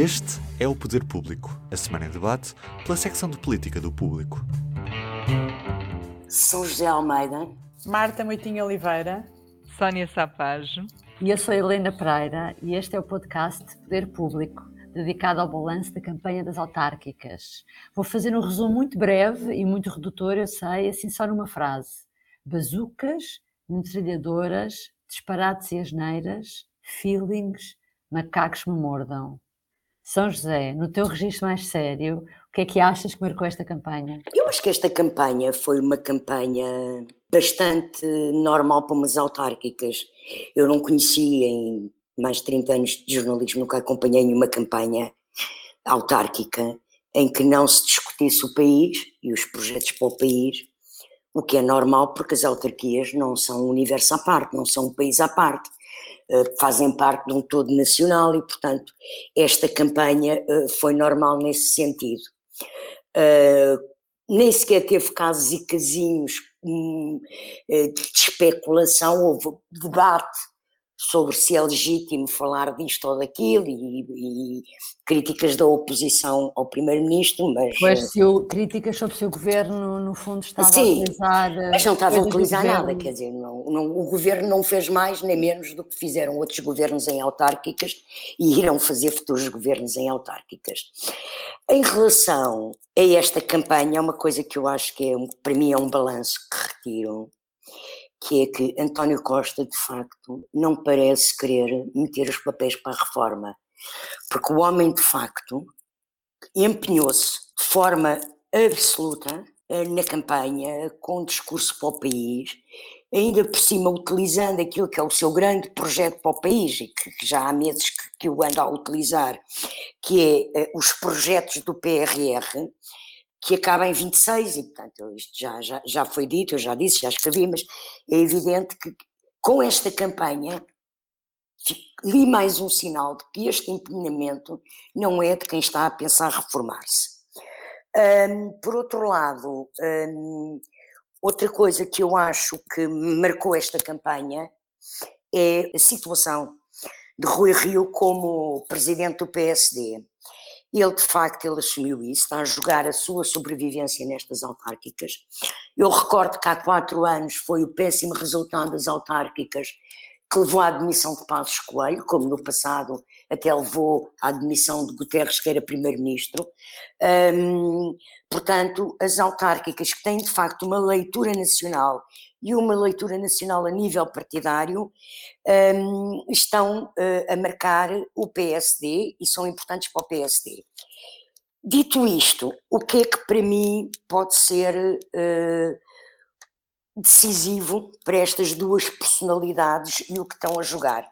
Este é o Poder Público, a semana em debate pela secção de política do Público. São José Almeida, Marta Moitinho Oliveira, Sónia Sapajo. E eu sou Helena Pereira e este é o podcast Poder Público, dedicado ao balanço da campanha das autárquicas. Vou fazer um resumo muito breve e muito redutor, eu sei, assim só numa frase. Bazucas, metralhadoras, disparates e asneiras, feelings, macacos me mordam. São José, no teu registro mais sério, o que é que achas que marcou esta campanha? Eu acho que esta campanha foi uma campanha bastante normal para umas autárquicas. Eu não conhecia em mais de 30 anos de jornalismo, nunca acompanhei nenhuma campanha autárquica em que não se discutisse o país e os projetos para o país, o que é normal porque as autarquias não são um universo à parte, não são um país à parte. Eh, fazem parte de um todo nacional e, portanto, esta campanha eh, foi normal nesse sentido. Eh, nem sequer teve casos e casinhos hum, de especulação, houve debate sobre se é legítimo falar disto ou daquilo e, e críticas da oposição ao primeiro-ministro, mas... Pois, se o, críticas sobre o seu governo, no fundo, estava sim, a utilizar... mas não estava a utilizar nada, quer dizer, não, não, o governo não fez mais nem menos do que fizeram outros governos em autárquicas e irão fazer futuros governos em autárquicas. Em relação a esta campanha, é uma coisa que eu acho que é, para mim é um balanço que retiro, que é que António Costa, de facto, não parece querer meter os papéis para a reforma, porque o homem, de facto, empenhou-se de forma absoluta eh, na campanha, com discurso para o país, ainda por cima utilizando aquilo que é o seu grande projeto para o país e que, já há meses que, que o anda a utilizar, que é uh, os projetos do PRR, que acaba em 26, e portanto isto já, já, já foi dito, eu já disse, já escrevi, mas é evidente que com esta campanha li mais um sinal de que este empenhamento não é de quem está a pensar reformar-se. Um, por outro lado, um, outra coisa que eu acho que marcou esta campanha é a situação de Rui Rio como presidente do PSD. Ele, de facto, ele assumiu isso, está a jogar a sua sobrevivência nestas autárquicas. Eu recordo que há quatro anos foi o péssimo resultado das autárquicas que levou à admissão de Passos Coelho, como no passado até levou à admissão de Guterres, que era primeiro-ministro. Hum, portanto, as autárquicas que têm de facto uma leitura nacional e uma leitura nacional a nível partidário um, estão uh, a marcar o PSD e são importantes para o PSD. Dito isto, o que é que para mim pode ser uh, decisivo para estas duas personalidades e o que estão a jogar?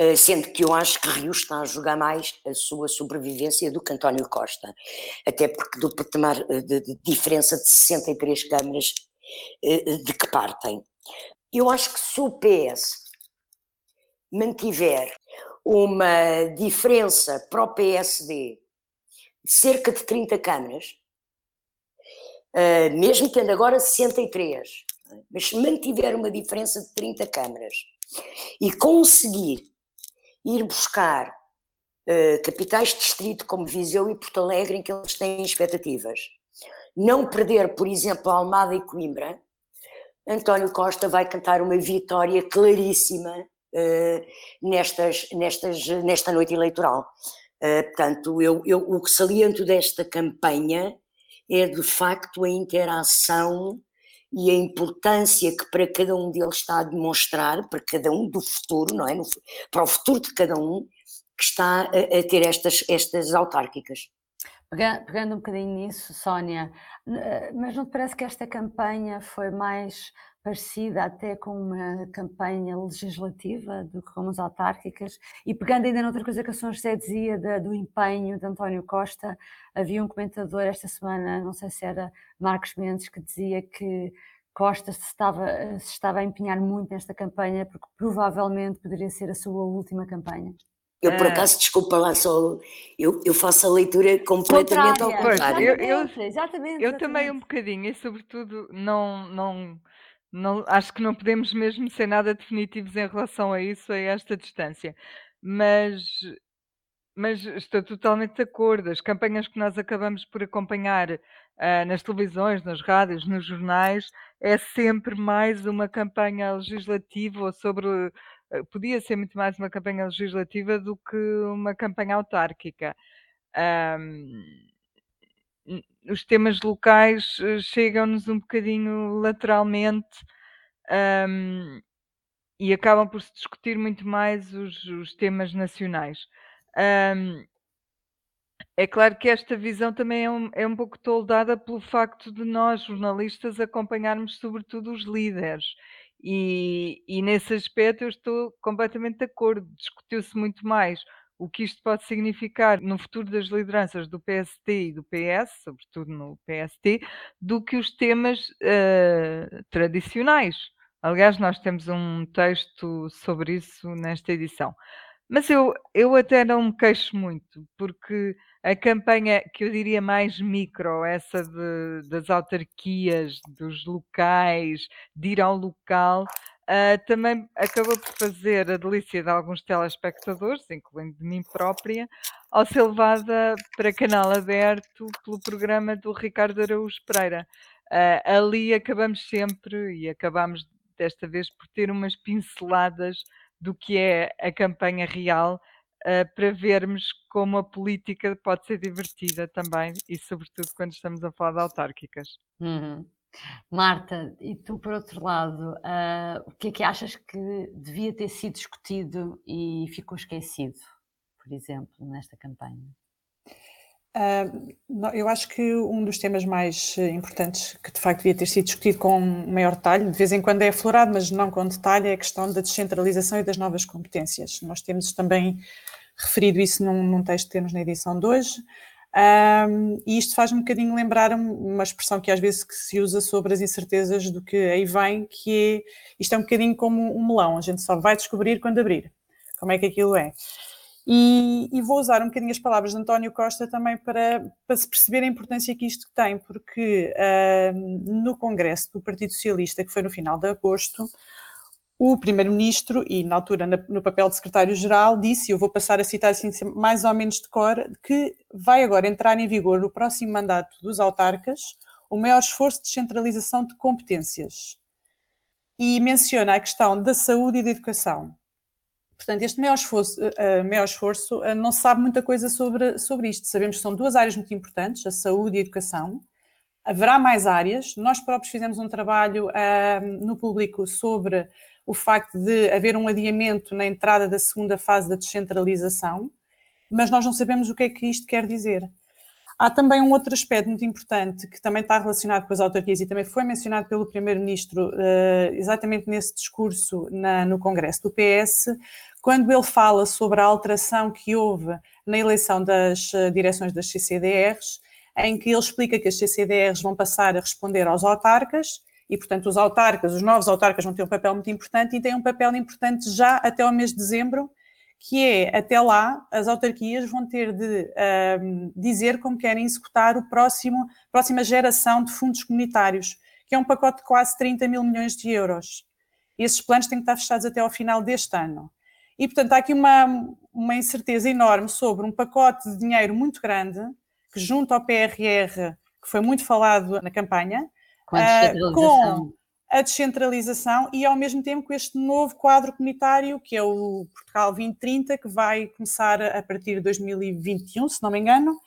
Uh, sendo que eu acho que Rio está a jogar mais a sua sobrevivência do que António Costa, até porque do patamar de, de diferença de 63 câmaras eh, de que partem. Eu acho que se o PS mantiver uma diferença para o PSD de cerca de 30 câmaras, eh, mesmo tendo agora 63, mas se mantiver uma diferença de 30 câmaras e conseguir ir buscar uh, capitais de distrito como Viseu e Porto Alegre em que eles têm expectativas não perder, por exemplo, Almada e Coimbra, António Costa vai cantar uma vitória claríssima uh, nestas, nestas, nesta noite eleitoral. Uh, portanto, eu, eu, o que saliento desta campanha é de facto a interação e a importância que para cada um deles está a demonstrar, para cada um do futuro, não é? No, para o futuro de cada um, que está a, a ter estas, estas autárquicas. Pegando um bocadinho nisso, Sónia, eh, mas não te parece que esta campanha foi mais parecida até com uma campanha legislativa do que com as autárquicas? E pegando ainda noutra coisa que a São José dizia do empenho de António Costa, havia um comentador esta semana, não sei se era Marcos Mendes, que dizia que Costa se estava, se estava a empenhar muito nesta campanha porque provavelmente poderia ser a sua última campanha. Eu, por ah. acaso, desculpa lá, só eu, eu faço a leitura completamente Contrária. ao contrário. eu, eu, exatamente, eu também um bocadinho, e sobretudo não, não, não, acho que não podemos mesmo ser nada definitivos em relação a isso, a esta distância. Mas mas estou totalmente de acordo. As campanhas que nós acabamos por acompanhar uh, nas televisões, nas rádios, nos jornais, é sempre mais uma campanha legislativa ou sobre. Uh, podia ser muito mais uma campanha legislativa do que uma campanha autárquica. Um, os temas locais eh, chegam-nos um bocadinho lateralmente um, e acabam por se discutir muito mais os, os temas nacionais. Um, é claro que esta visão também é um, é um pouco toldada pelo facto de nós, jornalistas, acompanharmos sobretudo os líderes. E, e nesse aspecto eu estou completamente de acordo. Discutiu-se muito mais o que isto pode significar no futuro das lideranças do PST e do PS, sobretudo no PST, do que os temas uh, tradicionais. Aliás, nós temos um texto sobre isso nesta edição. Mas eu, eu até não me queixo muito, porque a campanha que eu diria mais micro, essa de, das autarquias, dos locais, de ir ao local, uh, também acabou por fazer a delícia de alguns telespectadores, incluindo de mim própria, ao ser levada para canal aberto pelo programa do Ricardo Araújo Pereira. Uh, ali acabamos sempre e acabamos desta vez por ter umas pinceladas do que é a campanha real, uh, para vermos como a política pode ser divertida também, e sobretudo quando estamos a falar de autárquicas. Uhum. Marta, e tu por outro lado, uh, o que é que achas que devia ter sido discutido e ficou esquecido, por exemplo, nesta campanha? Uh, eu acho que um dos temas mais eh, importantes que de facto devia ter sido discutido com maior detalhe, de vez em quando é aflorado, mas não com detalhe, é a questão da descentralização e das novas competências. Nós temos também referido isso num, num texto que temos na edição de hoje, e isto faz-me um bocadinho lembrar uma expressão que às vezes que se usa sobre as incertezas do que aí vem, que é, isto é um bocadinho como um melão, a gente só vai descobrir quando abrir, como é que aquilo é. E, e, vou usar um bocadinho as palavras de António Costa também para, para se perceber a importância que isto tem, porque uh, no Congresso do Partido Socialista, que foi no final de agosto, o Primeiro-Ministro, e na altura no papel de Secretário-Geral, disse, e eu vou passar a citar assim mais ou menos de cor, que vai agora entrar em vigor no próximo mandato dos autarcas o maior esforço de descentralização de competências. E menciona a questão da saúde e da educação. Portanto, este maior esforço, uh, maior esforço uh, não sabe muita coisa sobre, sobre isto. Sabemos que são duas áreas muito importantes, a saúde e a educação. Haverá mais áreas. Nós próprios fizemos um trabalho uh, no público sobre o facto de haver um adiamento na entrada da segunda fase da descentralização, mas nós não sabemos o que é que isto quer dizer. Há também um outro aspecto muito importante que também está relacionado com as autarquias e também foi mencionado pelo Primeiro-Ministro uh, exatamente nesse discurso na, no Congresso do PS, quando ele fala sobre a alteração que houve na eleição das uh, direções das CCDRs, em que ele explica que as CCDRs vão passar a responder aos autarcas e, portanto, os autarcas, os novos autarcas vão ter um papel muito importante e têm um papel importante já até ao mês de dezembro, que é, até lá, as autarquias vão ter de um, dizer como querem executar o próximo, próxima geração de fundos comunitários, que é um pacote de quase 30 mil milhões de euros. Esses planos têm que estar fechados até ao final deste ano. E, portanto, há aqui uma, uma incerteza enorme sobre um pacote de dinheiro muito grande, que junto ao PRR, que foi muito falado na campanha, com descentralização. Com a descentralização e ao mesmo tempo com este novo quadro comunitário que é o Portugal 2030, que vai começar a partir de 2021, se não me engano.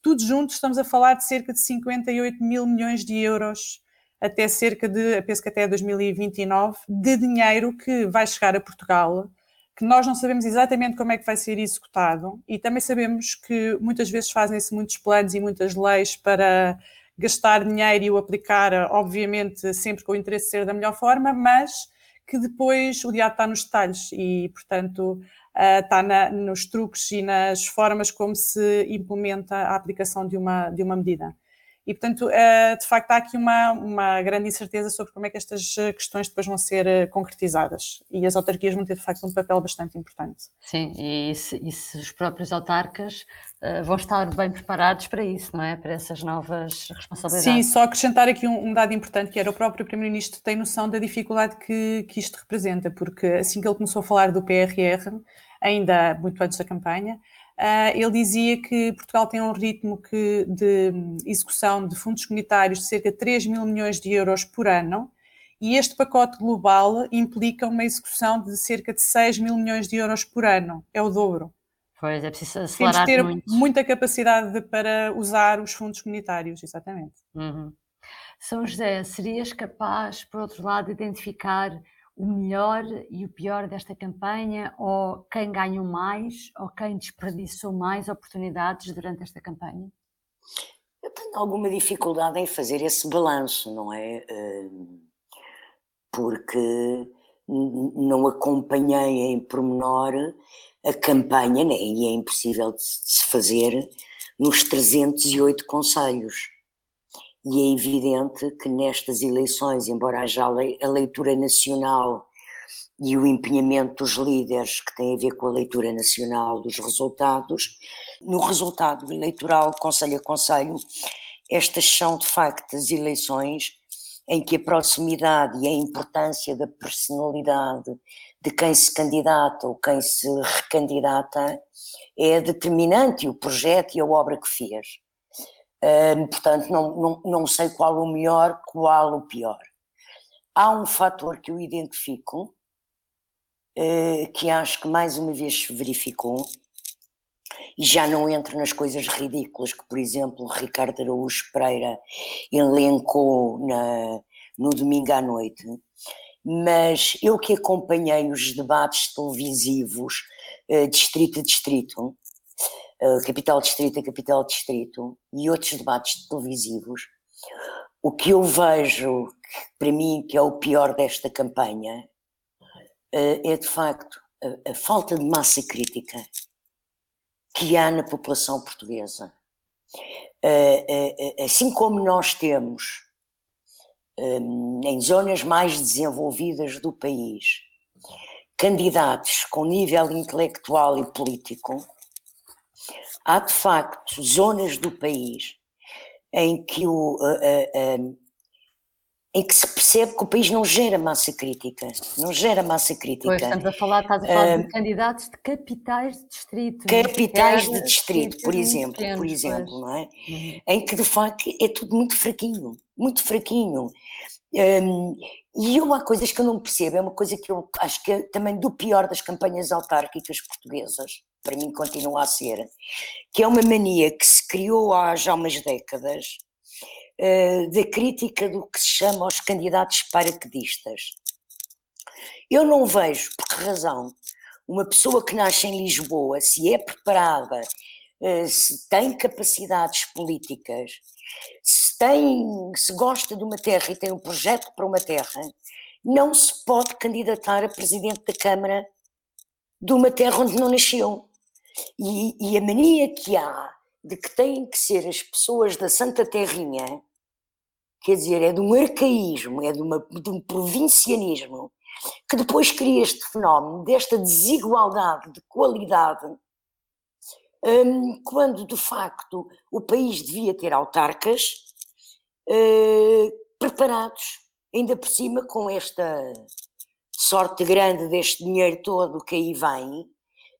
Tudo junto estamos a falar de cerca de 58 mil milhões de euros até cerca de, penso que até 2029, de dinheiro que vai chegar a Portugal, que nós não sabemos exatamente como é que vai ser executado e também sabemos que muitas vezes fazem-se muitos planos e muitas leis para gastar dinheiro e o aplicar, obviamente, sempre com o interesse de ser da melhor forma, mas que depois o diabo está nos detalhes e, portanto, uh, está na, nos truques e nas formas como se implementa a aplicação de uma, de uma medida. E, portanto, uh, de facto, há aqui uma, uma grande incerteza sobre como é que estas questões depois vão ser uh, concretizadas. E as autarquias vão ter, de facto, um papel bastante importante. Sim, e se, e se os próprios autarcas uh, vão estar bem preparados para isso, não é? Para essas novas responsabilidades. Sim, só acrescentar aqui um, um dado importante, que era o próprio Primeiro-Ministro tem noção da dificuldade que, que isto representa, porque assim que ele começou a falar do PRR, ainda muito antes da campanha, Uh, ele dizia que Portugal tem um ritmo que, de execução de fundos comunitários de cerca de 3 mil milhões de euros por ano, e este pacote global implica uma execução de cerca de 6 mil milhões de euros por ano, é o dobro. Pois, é preciso acelerar Temos de ter muito. muita capacidade de, para usar os fundos comunitários, exatamente. Uhum. São José, serias capaz, por outro lado, de identificar o melhor e o pior desta campanha, ou quem ganhou mais, ou quem desperdiçou mais oportunidades durante esta campanha? Eu tenho alguma dificuldade em fazer esse balanço, não é? Porque não acompanhei em pormenor a campanha, e é impossível de se fazer, nos 308 conselhos. E é evidente que nestas eleições, embora haja a leitura nacional e o empenhamento dos líderes que tem a ver com a leitura nacional dos resultados, no resultado eleitoral, conselho a conselho, estas são de facto as eleições em que a proximidade e a importância da personalidade de quem se candidata ou quem se recandidata é determinante, o projeto e a obra que fez portanto, não, não, não sei qual o melhor, qual o pior. Há um fator que eu identifico, uh, que acho que mais uma vez se verificou, e já não entro nas coisas ridículas que, por exemplo, Ricardo Araújo Pereira elencou na, no domingo à noite, mas eu que acompanhei os debates televisivos, uh, distrito a distrito, capital distrito a capital distrito e outros debates televisivos, o que eu vejo, para mim, que é o pior desta campanha, uh, é de facto a, a, falta de massa crítica que há na população portuguesa. Uh, assim como nós temos em zonas mais desenvolvidas do país candidatos com nível intelectual e político, há de facto zonas do país em que, o, uh, uh, em que se percebe que o país não gera massa crítica, não gera massa crítica. Pois, estamos a falar, estás a falar de candidatos de capitais de distrito. Capitais de distrito, por exemplo, pequenos, por exemplo, não é? Uhum. Em que de facto é tudo muito fraquinho, muito fraquinho. Um, e uma coisas que eu não percebo, é uma coisa que eu acho que é também do pior das campanhas autárquicas portuguesas, para mim continua a ser, que é uma mania que se criou há já umas décadas uh, da crítica do que se chama os candidatos paraquedistas. Eu não vejo por que razão uma pessoa que nasce em Lisboa, se é preparada, uh, se tem capacidades políticas, tem, se gosta de uma terra e tem um projeto para uma terra, não se pode candidatar a presidente da Câmara de uma terra onde não nasceu. E, e, a mania que há de que têm que ser as pessoas da Santa Terrinha, quer dizer, é de um arcaísmo, é de, uma, de um provincianismo, que depois cria este fenómeno desta desigualdade de qualidade, um, quando de facto o país devia ter autarcas preparados, ainda por cima com esta sorte grande deste dinheiro todo que aí vem,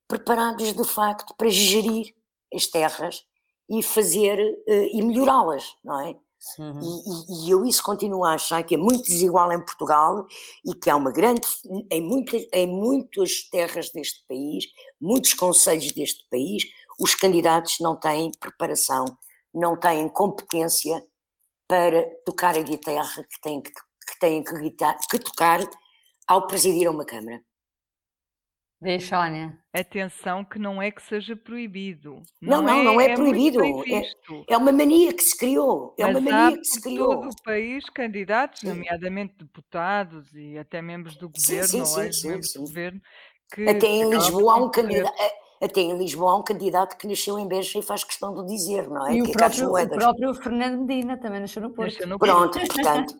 preparados de facto para gerir as terras e fazer uh, e melhorá-las, não é? Uhum. E, e, e, eu isso continuo a achar que é muito desigual em Portugal e que há uma grande em muitas, em muitas terras deste país, muitos conselhos deste país, os candidatos não têm preparação, não têm competência para tocar a guitarra que têm que, que, têm que, que tocar ao presidir uma Câmara. Vês, Sónia? Atenção que não é que seja proibido. Não, não, é, não é, é proibido. É, é, uma mania que se criou. É Mas uma mania que se criou. todo o país candidatos, nomeadamente deputados e até membros do governo, sim, sim, ou ex-membros do governo. Que até em Lisboa há um candidato. Até em Lisboa há um candidato que nasceu em Beja e faz questão de dizer, não é? E que o, é próprio, o próprio Fernando Medina também nasceu no Porto. Nasceu no Pronto, portanto.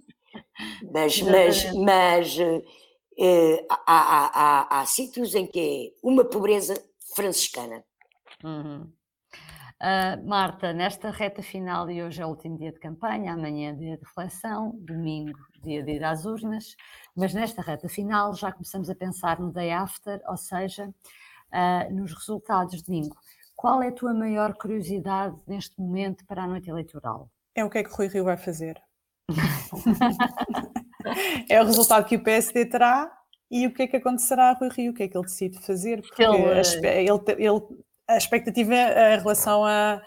Mas, mas, mas eh, há, há, há, há, sítios em que é uma pobreza franciscana. Uhum. Uh, Marta, nesta reta final, e hoje é o último dia de campanha, amanhã é dia de reflexão, domingo, dia de ir às urnas, mas nesta reta final já começamos a pensar no day after, ou seja, uh, nos resultados de domingo. qual é a tua maior curiosidade neste momento para a noite eleitoral? É o que é que o Rui Rio vai fazer. é o resultado que o PSD terá e o que é que acontecerá a Rui Rio, o que é que ele decide fazer, porque ele, ele, ele, a expectativa em relação a,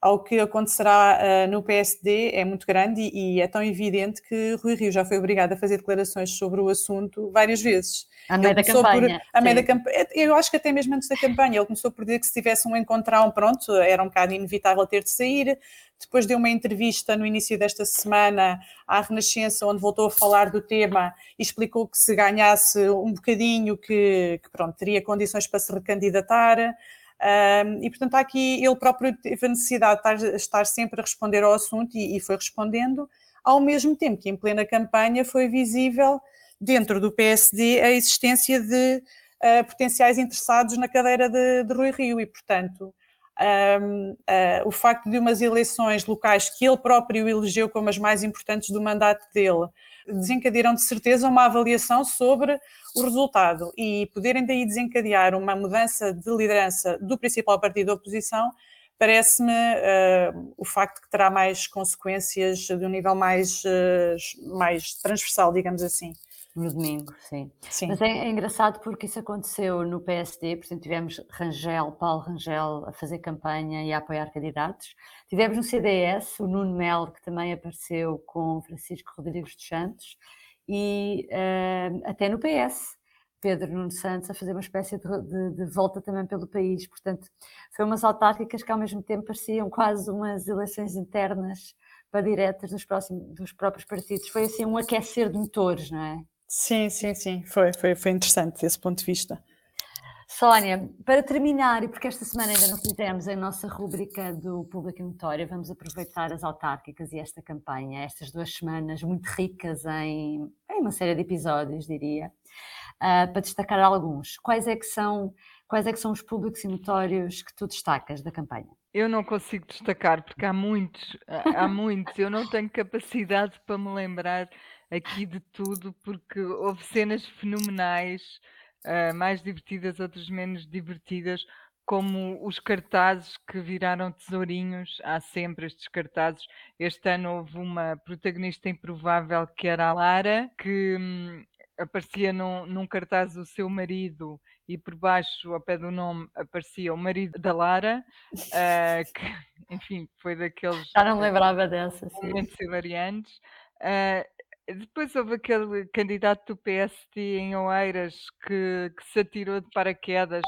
ao que acontecerá uh, no PSD é muito grande e, e, é tão evidente que Rui Rio já foi obrigado a fazer declarações sobre o assunto várias vezes. A meio da campanha. Por, a meio da campanha. Eu acho que até mesmo antes da campanha, ele começou por dizer que se tivesse um encontrão, pronto, era um bocado inevitável ter de sair. Depois deu uma entrevista no início desta semana à Renascença, onde voltou a falar do tema e explicou que se ganhasse um bocadinho, que, que pronto, teria condições para se recandidatar. Um, e, portanto, aqui ele próprio teve a necessidade de estar, estar sempre a responder ao assunto e, e, foi respondendo, ao mesmo tempo que em plena campanha foi visível dentro do PSD a existência de uh, potenciais interessados na cadeira de, de Rui Rio. E, portanto, um, uh, ah, o facto de umas eleições locais que ele próprio elegeu como as mais importantes do mandato dele desencadearam de certeza uma avaliação sobre o resultado e poderem daí desencadear uma mudança de liderança do principal partido da oposição, parece-me uh, o facto que terá mais consequências de um nível mais, uh, mais transversal, digamos assim. No domingo, sim. sim. Mas é, é, engraçado porque isso aconteceu no PSD, portanto tivemos Rangel, Paulo Rangel a fazer campanha e a apoiar candidatos. Tivemos no CDS o Nuno Melo, que também apareceu com Francisco Rodrigues dos Santos, e uh, até no PS, Pedro Nuno Santos a fazer uma espécie de, de, de, volta também pelo país. Portanto, foi umas autárquicas que ao mesmo tempo pareciam quase umas eleições internas para diretas dos, próximos, dos próprios partidos. Foi assim um aquecer de motores, não é? Sim, sim, sim, foi, foi, foi interessante desse ponto de vista. Sónia, para terminar, e porque esta semana ainda não fizemos a nossa rúbrica do Público Notório, vamos aproveitar as autárquicas e esta campanha, estas duas semanas muito ricas em, em uma série de episódios, diria, uh, para destacar alguns. Quais é que são, quais é que são os públicos e notórios que tu destacas da campanha? Eu não consigo destacar, porque há muitos, há muitos, eu não tenho capacidade para me lembrar aqui de tudo, porque houve cenas fenomenais, uh, mais divertidas, outras menos divertidas, como os cartazes que viraram tesourinhos. Há sempre estes cartazes. Este ano houve uma protagonista improvável que era a Lara, que hum, aparecia num, num cartaz o seu marido e por baixo, ao pé do nome, aparecia o marido da Lara, uh, que, enfim, foi daqueles. Já não lembrava dessa. Momentos hilariantes. Uh, depois houve aquele candidato do PST em Oeiras que, que se atirou de paraquedas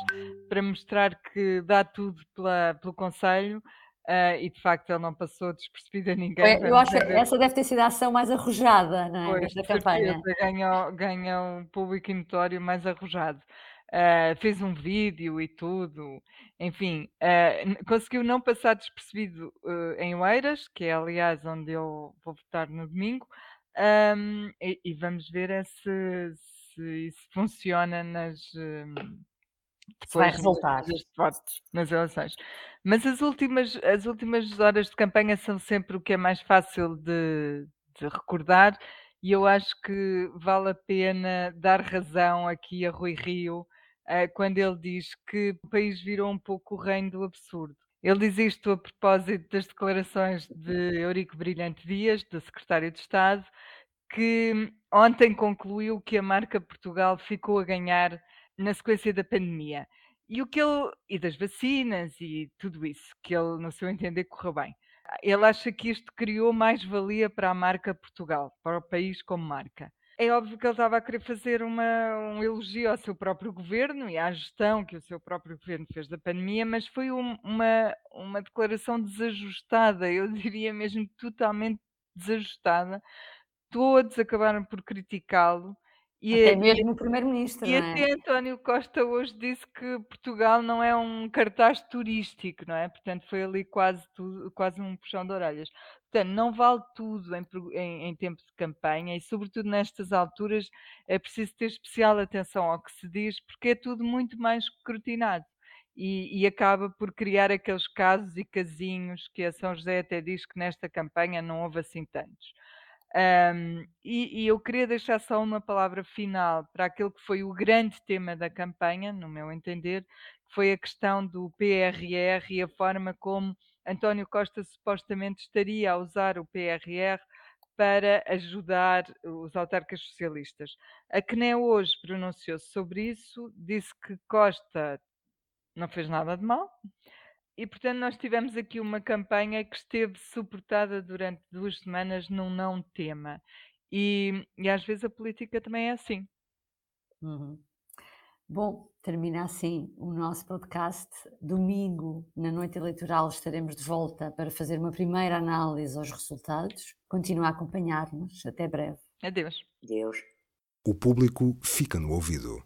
para mostrar que dá tudo pela, pelo Conselho. Uh, e de facto ele não passou despercebido a ninguém. eu acho que essa deve ter sido a ação mais arrojada não é, da campanha. Ganha, ganha um público notório mais arrojado. Uh, fez um vídeo e tudo, enfim, uh, conseguiu não passar despercebido em Oeiras, que é aliás onde eu vou votar no domingo, um, e, e, vamos ver é se, se isso funciona nas. Um, vai resultar votos nas eleições. Mas as últimas, as últimas horas de campanha são sempre o que é mais fácil de, de recordar, e eu acho que vale a pena dar razão aqui a Rui Rio uh, quando ele diz que o país virou um pouco o reino do absurdo. Ele diz isto a propósito das declarações de Eurico Brilhante Dias, do secretário de Estado, que ontem concluiu que a marca Portugal ficou a ganhar na sequência da pandemia. E o que ele e das vacinas e tudo isso, que ele, no seu entender, correu bem. Ele acha que isto criou mais valia para a marca Portugal, para o país como marca. É óbvio que ele estava a querer fazer uma, um elogio ao seu próprio governo e à gestão que o seu próprio governo fez da pandemia, mas foi um, uma, uma declaração desajustada, eu diria mesmo totalmente desajustada. Todos acabaram por criticá-lo e Até mesmo o primeiro-ministro, E é? até António Costa hoje disse que Portugal não é um cartaz turístico, não é? Portanto, foi ali quase tudo, quase um puxão de orelhas. Portanto, não vale tudo em, em, em tempo de campanha e, sobretudo nestas alturas, é preciso ter especial atenção ao que se diz, porque é tudo muito mais escrutinado. E, e, acaba por criar aqueles casos e casinhos que a São José até diz que nesta campanha não houve assim tantos. Um, e, e, eu queria deixar só uma palavra final para aquele que foi o grande tema da campanha, no meu entender, que foi a questão do PRR e a forma como António Costa supostamente estaria a usar o PRR para ajudar os autarcas socialistas. A CNE hoje pronunciou-se sobre isso, disse que Costa não fez nada de mal, e portanto nós tivemos aqui uma campanha que esteve suportada durante duas semanas num não tema. E, e às vezes a política também é assim. Uhum. Bom, termina assim o nosso podcast. Domingo, na noite eleitoral, estaremos de volta para fazer uma primeira análise aos resultados. Continua a acompanhar-nos. Até breve. Adeus. Deus. O público fica no ouvido.